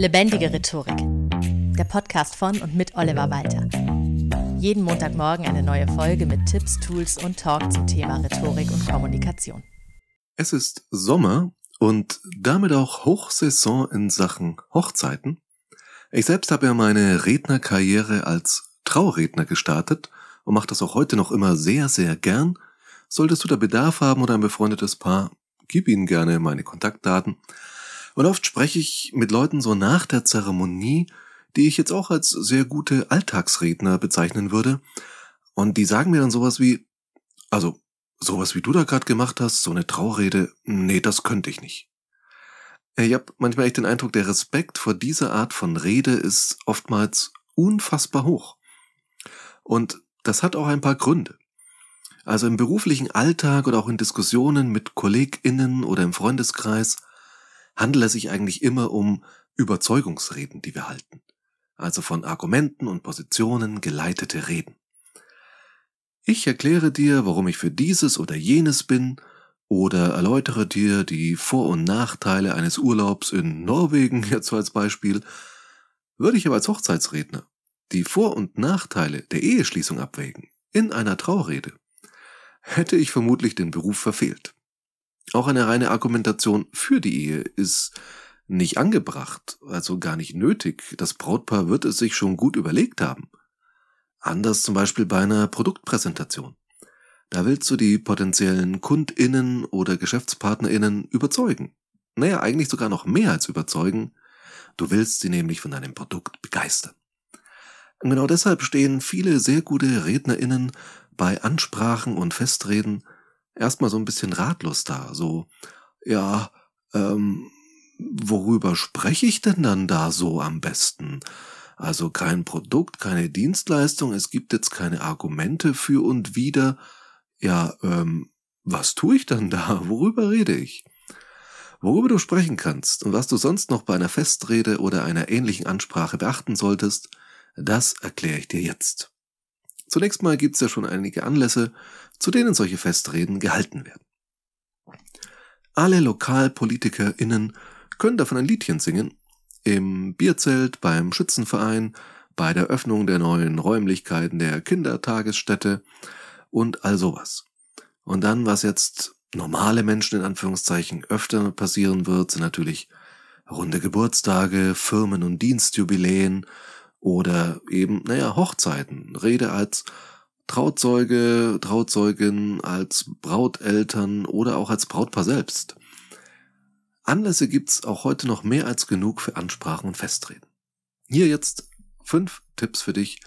Lebendige Rhetorik. Der Podcast von und mit Oliver Walter. Jeden Montagmorgen eine neue Folge mit Tipps, Tools und Talk zum Thema Rhetorik und Kommunikation. Es ist Sommer und damit auch Hochsaison in Sachen Hochzeiten. Ich selbst habe ja meine Rednerkarriere als Trauredner gestartet und mache das auch heute noch immer sehr, sehr gern. Solltest du da Bedarf haben oder ein befreundetes Paar, gib ihnen gerne meine Kontaktdaten. Und oft spreche ich mit Leuten so nach der Zeremonie, die ich jetzt auch als sehr gute Alltagsredner bezeichnen würde. Und die sagen mir dann sowas wie, also sowas wie du da gerade gemacht hast, so eine Traurede, nee, das könnte ich nicht. Ich habe manchmal echt den Eindruck, der Respekt vor dieser Art von Rede ist oftmals unfassbar hoch. Und das hat auch ein paar Gründe. Also im beruflichen Alltag oder auch in Diskussionen mit KollegInnen oder im Freundeskreis handelt es sich eigentlich immer um Überzeugungsreden, die wir halten. Also von Argumenten und Positionen geleitete Reden. Ich erkläre dir, warum ich für dieses oder jenes bin, oder erläutere dir die Vor- und Nachteile eines Urlaubs in Norwegen, jetzt so als Beispiel, würde ich aber als Hochzeitsredner die Vor- und Nachteile der Eheschließung abwägen, in einer Traurede, hätte ich vermutlich den Beruf verfehlt. Auch eine reine Argumentation für die Ehe ist nicht angebracht, also gar nicht nötig. Das Brautpaar wird es sich schon gut überlegt haben. Anders zum Beispiel bei einer Produktpräsentation. Da willst du die potenziellen KundInnen oder GeschäftspartnerInnen überzeugen. Naja, eigentlich sogar noch mehr als überzeugen. Du willst sie nämlich von deinem Produkt begeistern. Genau deshalb stehen viele sehr gute RednerInnen bei Ansprachen und Festreden erstmal so ein bisschen ratlos da. So, ja, ähm, worüber spreche ich denn dann da so am besten? Also kein Produkt, keine Dienstleistung, es gibt jetzt keine Argumente für und wider. Ja, ähm, was tue ich dann da? Worüber rede ich? Worüber du sprechen kannst und was du sonst noch bei einer Festrede oder einer ähnlichen Ansprache beachten solltest, das erkläre ich dir jetzt. Zunächst mal gibt's ja schon einige Anlässe, zu denen solche Festreden gehalten werden. Alle LokalpolitikerInnen können davon ein Liedchen singen. Im Bierzelt, beim Schützenverein, bei der Öffnung der neuen Räumlichkeiten der Kindertagesstätte und all sowas. Und dann, was jetzt normale Menschen in Anführungszeichen öfter passieren wird, sind natürlich runde Geburtstage, Firmen- und Dienstjubiläen, oder eben, naja, Hochzeiten. Rede als Trauzeuge, Trauzeugin, als Brauteltern oder auch als Brautpaar selbst. Anlässe gibt's auch heute noch mehr als genug für Ansprachen und Festreden. Hier jetzt fünf Tipps für dich,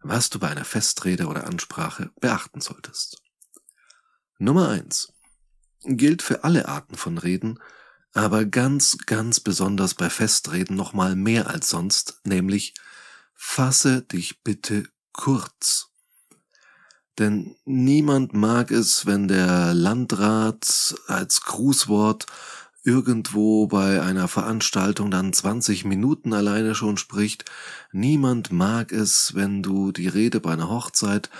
was du bei einer Festrede oder Ansprache beachten solltest. Nummer eins Gilt für alle Arten von Reden, aber ganz, ganz besonders bei Festreden nochmal mehr als sonst, nämlich fasse dich bitte kurz. Denn niemand mag es, wenn der Landrat als Grußwort irgendwo bei einer Veranstaltung dann 20 Minuten alleine schon spricht. Niemand mag es, wenn du die Rede bei einer Hochzeit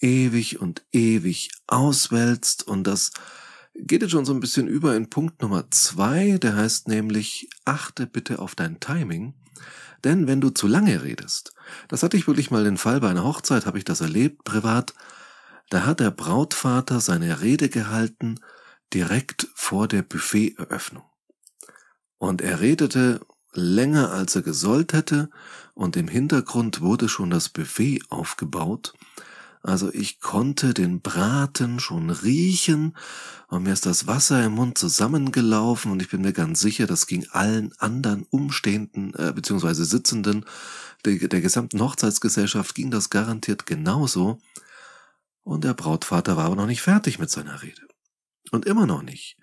ewig und ewig auswälzt und das geht jetzt schon so ein bisschen über in Punkt Nummer zwei, der heißt nämlich achte bitte auf dein Timing. Denn wenn du zu lange redest, das hatte ich wirklich mal den Fall bei einer Hochzeit, habe ich das erlebt, privat, da hat der Brautvater seine Rede gehalten direkt vor der Buffeteröffnung. Und er redete länger als er gesollt hätte, und im Hintergrund wurde schon das Buffet aufgebaut, also ich konnte den Braten schon riechen und mir ist das Wasser im Mund zusammengelaufen und ich bin mir ganz sicher, das ging allen anderen Umstehenden äh, bzw. Sitzenden der, der gesamten Hochzeitsgesellschaft ging das garantiert genauso. Und der Brautvater war aber noch nicht fertig mit seiner Rede. Und immer noch nicht.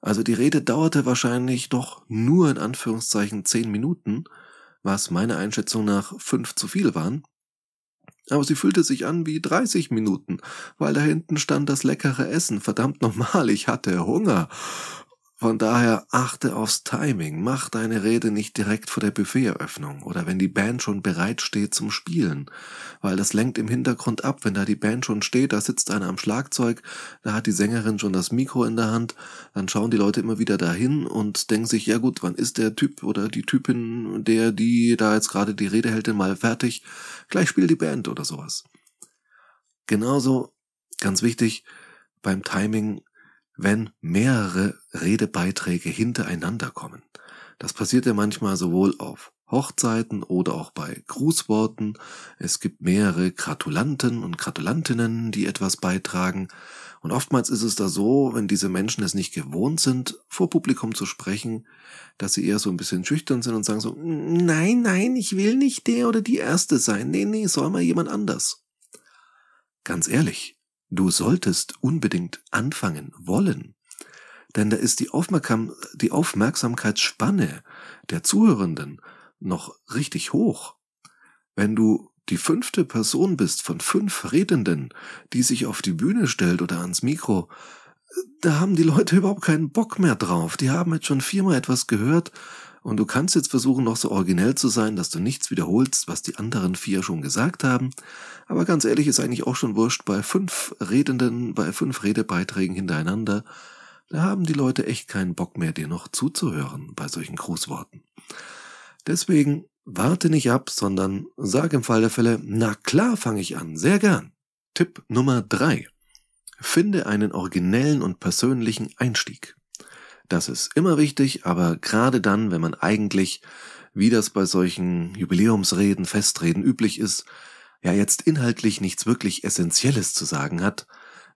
Also die Rede dauerte wahrscheinlich doch nur in Anführungszeichen zehn Minuten, was meiner Einschätzung nach fünf zu viel waren. Aber sie fühlte sich an wie 30 Minuten, weil da hinten stand das leckere Essen. Verdammt nochmal, ich hatte Hunger. Von daher achte aufs Timing, mach deine Rede nicht direkt vor der Buffeteröffnung oder wenn die Band schon bereit steht zum Spielen, weil das lenkt im Hintergrund ab, wenn da die Band schon steht, da sitzt einer am Schlagzeug, da hat die Sängerin schon das Mikro in der Hand, dann schauen die Leute immer wieder dahin und denken sich, ja gut, wann ist der Typ oder die Typin, der die da jetzt gerade die Rede hält, denn mal fertig, gleich spielt die Band oder sowas. Genauso, ganz wichtig, beim Timing wenn mehrere Redebeiträge hintereinander kommen. Das passiert ja manchmal sowohl auf Hochzeiten oder auch bei Grußworten. Es gibt mehrere Gratulanten und Gratulantinnen, die etwas beitragen. Und oftmals ist es da so, wenn diese Menschen es nicht gewohnt sind, vor Publikum zu sprechen, dass sie eher so ein bisschen schüchtern sind und sagen so, nein, nein, ich will nicht der oder die Erste sein. Nee, nee, soll mal jemand anders. Ganz ehrlich, Du solltest unbedingt anfangen wollen. Denn da ist die, Aufmerksam die Aufmerksamkeitsspanne der Zuhörenden noch richtig hoch. Wenn du die fünfte Person bist von fünf Redenden, die sich auf die Bühne stellt oder ans Mikro, da haben die Leute überhaupt keinen Bock mehr drauf. Die haben jetzt schon viermal etwas gehört und du kannst jetzt versuchen, noch so originell zu sein, dass du nichts wiederholst, was die anderen vier schon gesagt haben. Aber ganz ehrlich ist eigentlich auch schon wurscht bei fünf Redenden, bei fünf Redebeiträgen hintereinander. Da haben die Leute echt keinen Bock mehr, dir noch zuzuhören bei solchen Grußworten. Deswegen warte nicht ab, sondern sag im Fall der Fälle, na klar fange ich an, sehr gern. Tipp Nummer drei: Finde einen originellen und persönlichen Einstieg. Das ist immer wichtig, aber gerade dann, wenn man eigentlich, wie das bei solchen Jubiläumsreden, Festreden üblich ist, ja jetzt inhaltlich nichts wirklich Essentielles zu sagen hat,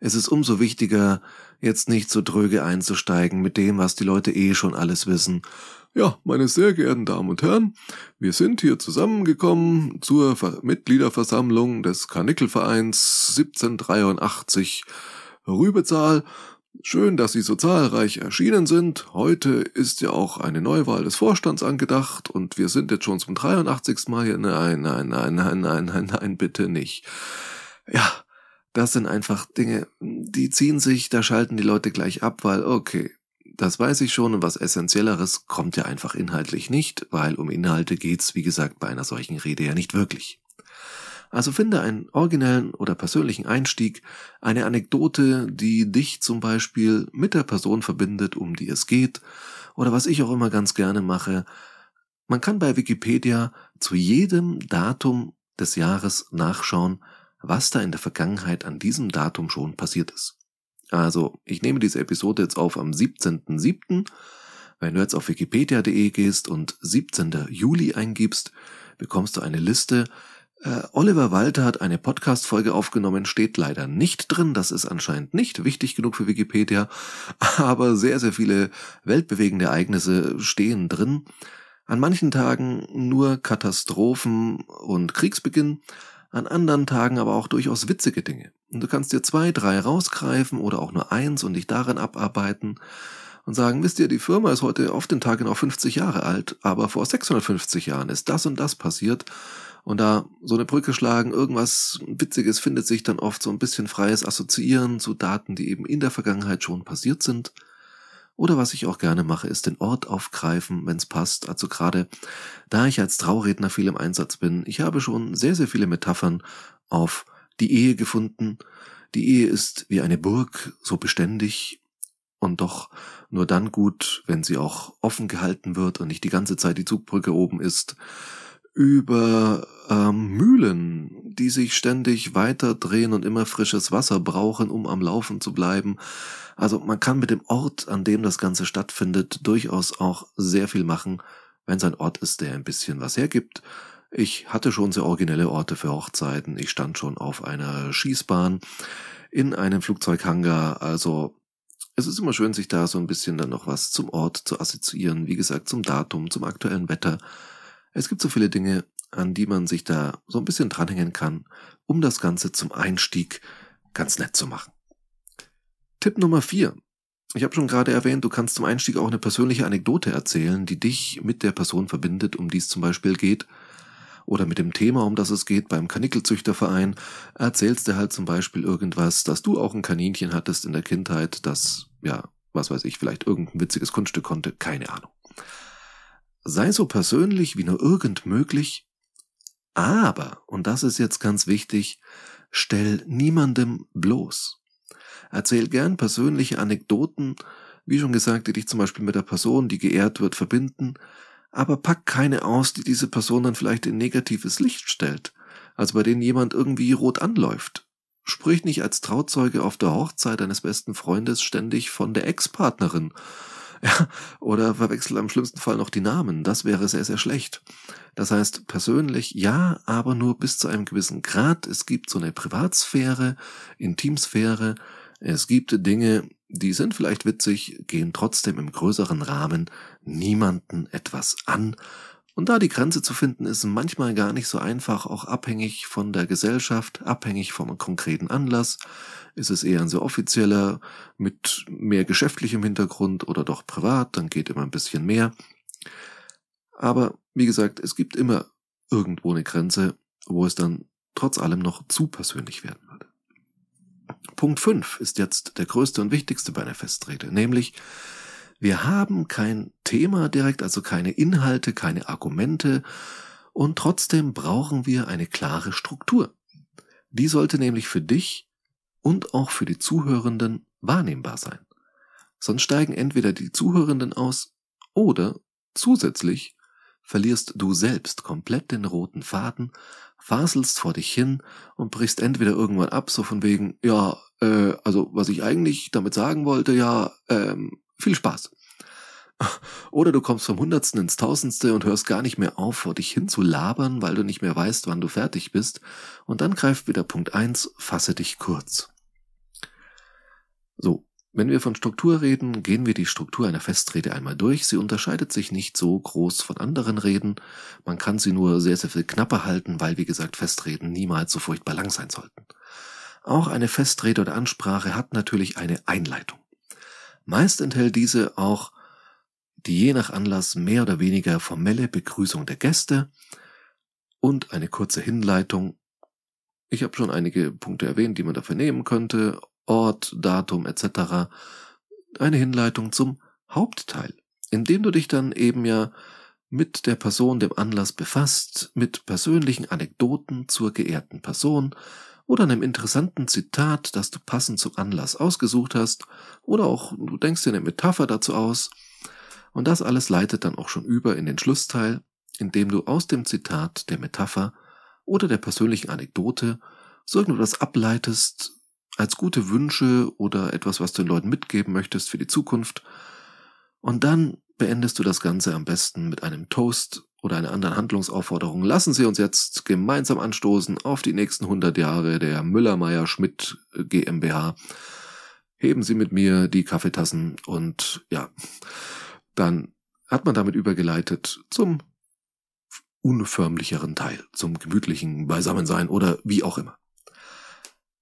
ist es umso wichtiger, jetzt nicht so dröge einzusteigen mit dem, was die Leute eh schon alles wissen. Ja, meine sehr geehrten Damen und Herren, wir sind hier zusammengekommen zur Mitgliederversammlung des Karnickelvereins 1783 Rübezahl Schön, dass Sie so zahlreich erschienen sind. Heute ist ja auch eine Neuwahl des Vorstands angedacht und wir sind jetzt schon zum 83. Mal hier. Nein, nein, nein, nein, nein, nein, nein, bitte nicht. Ja, das sind einfach Dinge, die ziehen sich, da schalten die Leute gleich ab, weil, okay, das weiß ich schon und was Essentielleres kommt ja einfach inhaltlich nicht, weil um Inhalte geht's, wie gesagt, bei einer solchen Rede ja nicht wirklich. Also finde einen originellen oder persönlichen Einstieg, eine Anekdote, die dich zum Beispiel mit der Person verbindet, um die es geht, oder was ich auch immer ganz gerne mache, man kann bei Wikipedia zu jedem Datum des Jahres nachschauen, was da in der Vergangenheit an diesem Datum schon passiert ist. Also, ich nehme diese Episode jetzt auf am 17.07. Wenn du jetzt auf wikipedia.de gehst und 17. Juli eingibst, bekommst du eine Liste äh, Oliver Walter hat eine Podcast-Folge aufgenommen, steht leider nicht drin. Das ist anscheinend nicht wichtig genug für Wikipedia. Aber sehr, sehr viele weltbewegende Ereignisse stehen drin. An manchen Tagen nur Katastrophen und Kriegsbeginn. An anderen Tagen aber auch durchaus witzige Dinge. Und du kannst dir zwei, drei rausgreifen oder auch nur eins und dich daran abarbeiten und sagen, wisst ihr, die Firma ist heute auf den Tag genau 50 Jahre alt, aber vor 650 Jahren ist das und das passiert und da so eine Brücke schlagen, irgendwas Witziges findet sich dann oft so ein bisschen freies Assoziieren zu Daten, die eben in der Vergangenheit schon passiert sind. Oder was ich auch gerne mache, ist den Ort aufgreifen, wenn es passt. Also gerade da ich als Trauredner viel im Einsatz bin, ich habe schon sehr, sehr viele Metaphern auf die Ehe gefunden. Die Ehe ist wie eine Burg, so beständig und doch nur dann gut, wenn sie auch offen gehalten wird und nicht die ganze Zeit die Zugbrücke oben ist über ähm, Mühlen, die sich ständig weiter drehen und immer frisches Wasser brauchen, um am Laufen zu bleiben. Also man kann mit dem Ort, an dem das Ganze stattfindet, durchaus auch sehr viel machen, wenn es ein Ort ist, der ein bisschen was hergibt. Ich hatte schon sehr originelle Orte für Hochzeiten. Ich stand schon auf einer Schießbahn in einem Flugzeughangar. Also es ist immer schön, sich da so ein bisschen dann noch was zum Ort zu assoziieren. Wie gesagt, zum Datum, zum aktuellen Wetter. Es gibt so viele Dinge, an die man sich da so ein bisschen dranhängen kann, um das Ganze zum Einstieg ganz nett zu machen. Tipp Nummer vier. Ich habe schon gerade erwähnt, du kannst zum Einstieg auch eine persönliche Anekdote erzählen, die dich mit der Person verbindet, um die es zum Beispiel geht. Oder mit dem Thema, um das es geht, beim Kanickelzüchterverein, erzählst du halt zum Beispiel irgendwas, dass du auch ein Kaninchen hattest in der Kindheit, das, ja, was weiß ich, vielleicht irgendein witziges Kunststück konnte, keine Ahnung. Sei so persönlich wie nur irgend möglich, aber, und das ist jetzt ganz wichtig, stell niemandem bloß. Erzähl gern persönliche Anekdoten, wie schon gesagt, die dich zum Beispiel mit der Person, die geehrt wird, verbinden, aber pack keine aus, die diese Person dann vielleicht in negatives Licht stellt, also bei denen jemand irgendwie rot anläuft. Sprich nicht als Trauzeuge auf der Hochzeit deines besten Freundes ständig von der Ex-Partnerin. Ja, oder verwechsel am schlimmsten Fall noch die Namen. Das wäre sehr, sehr schlecht. Das heißt, persönlich ja, aber nur bis zu einem gewissen Grad. Es gibt so eine Privatsphäre, Intimsphäre. Es gibt Dinge, die sind vielleicht witzig, gehen trotzdem im größeren Rahmen niemanden etwas an und da die Grenze zu finden ist manchmal gar nicht so einfach, auch abhängig von der Gesellschaft, abhängig vom konkreten Anlass. Ist es eher ein sehr offizieller, mit mehr geschäftlichem Hintergrund oder doch privat, dann geht immer ein bisschen mehr. Aber wie gesagt, es gibt immer irgendwo eine Grenze, wo es dann trotz allem noch zu persönlich werden würde. Punkt 5 ist jetzt der größte und wichtigste bei einer Festrede, nämlich wir haben kein Thema direkt, also keine Inhalte, keine Argumente, und trotzdem brauchen wir eine klare Struktur. Die sollte nämlich für dich und auch für die Zuhörenden wahrnehmbar sein. Sonst steigen entweder die Zuhörenden aus oder zusätzlich verlierst du selbst komplett den roten Faden, faselst vor dich hin und brichst entweder irgendwann ab, so von wegen, ja, äh, also was ich eigentlich damit sagen wollte, ja, ähm, viel Spaß. Oder du kommst vom Hundertsten ins Tausendste und hörst gar nicht mehr auf, vor dich hin zu labern, weil du nicht mehr weißt, wann du fertig bist. Und dann greift wieder Punkt eins: fasse dich kurz. So, wenn wir von Struktur reden, gehen wir die Struktur einer Festrede einmal durch. Sie unterscheidet sich nicht so groß von anderen Reden. Man kann sie nur sehr, sehr viel knapper halten, weil, wie gesagt, Festreden niemals so furchtbar lang sein sollten. Auch eine Festrede oder Ansprache hat natürlich eine Einleitung. Meist enthält diese auch die je nach Anlass mehr oder weniger formelle Begrüßung der Gäste und eine kurze Hinleitung. Ich habe schon einige Punkte erwähnt, die man dafür nehmen könnte. Ort, Datum etc. Eine Hinleitung zum Hauptteil, in dem du dich dann eben ja mit der Person, dem Anlass befasst, mit persönlichen Anekdoten zur geehrten Person oder einem interessanten Zitat, das du passend zum Anlass ausgesucht hast, oder auch du denkst dir eine Metapher dazu aus, und das alles leitet dann auch schon über in den Schlussteil, in dem du aus dem Zitat, der Metapher oder der persönlichen Anekdote so irgendetwas ableitest als gute Wünsche oder etwas, was du den Leuten mitgeben möchtest für die Zukunft. Und dann beendest du das Ganze am besten mit einem Toast oder einer anderen Handlungsaufforderung. Lassen Sie uns jetzt gemeinsam anstoßen auf die nächsten 100 Jahre der Müller-Meyer-Schmidt GmbH. Heben Sie mit mir die Kaffeetassen und ja, dann hat man damit übergeleitet zum unförmlicheren Teil, zum gemütlichen Beisammensein oder wie auch immer.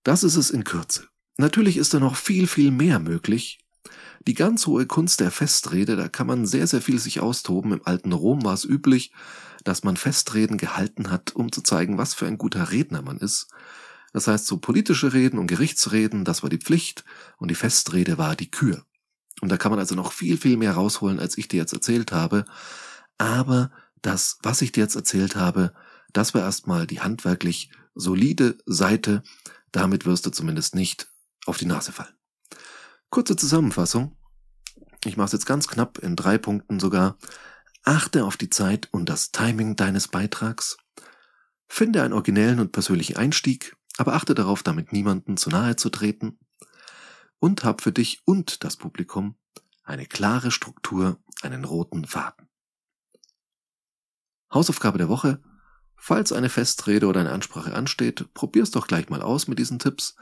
Das ist es in Kürze. Natürlich ist da noch viel, viel mehr möglich, die ganz hohe Kunst der Festrede, da kann man sehr, sehr viel sich austoben. Im alten Rom war es üblich, dass man Festreden gehalten hat, um zu zeigen, was für ein guter Redner man ist. Das heißt, so politische Reden und Gerichtsreden, das war die Pflicht, und die Festrede war die Kür. Und da kann man also noch viel, viel mehr rausholen, als ich dir jetzt erzählt habe. Aber das, was ich dir jetzt erzählt habe, das war erstmal die handwerklich solide Seite. Damit wirst du zumindest nicht auf die Nase fallen. Kurze Zusammenfassung. Ich mache es jetzt ganz knapp in drei Punkten sogar. Achte auf die Zeit und das Timing deines Beitrags. Finde einen originellen und persönlichen Einstieg, aber achte darauf, damit niemanden zu nahe zu treten. Und hab für dich und das Publikum eine klare Struktur, einen roten Faden. Hausaufgabe der Woche. Falls eine Festrede oder eine Ansprache ansteht, probier's doch gleich mal aus mit diesen Tipps.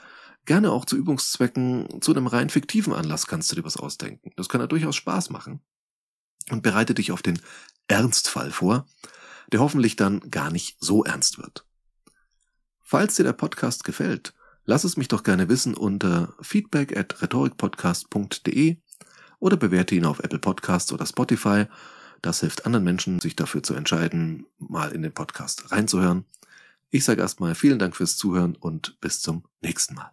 Gerne auch zu Übungszwecken, zu einem rein fiktiven Anlass kannst du dir was ausdenken. Das kann ja durchaus Spaß machen. Und bereite dich auf den Ernstfall vor, der hoffentlich dann gar nicht so ernst wird. Falls dir der Podcast gefällt, lass es mich doch gerne wissen unter feedback at rhetorikpodcast.de oder bewerte ihn auf Apple Podcasts oder Spotify. Das hilft anderen Menschen, sich dafür zu entscheiden, mal in den Podcast reinzuhören. Ich sage erstmal vielen Dank fürs Zuhören und bis zum nächsten Mal.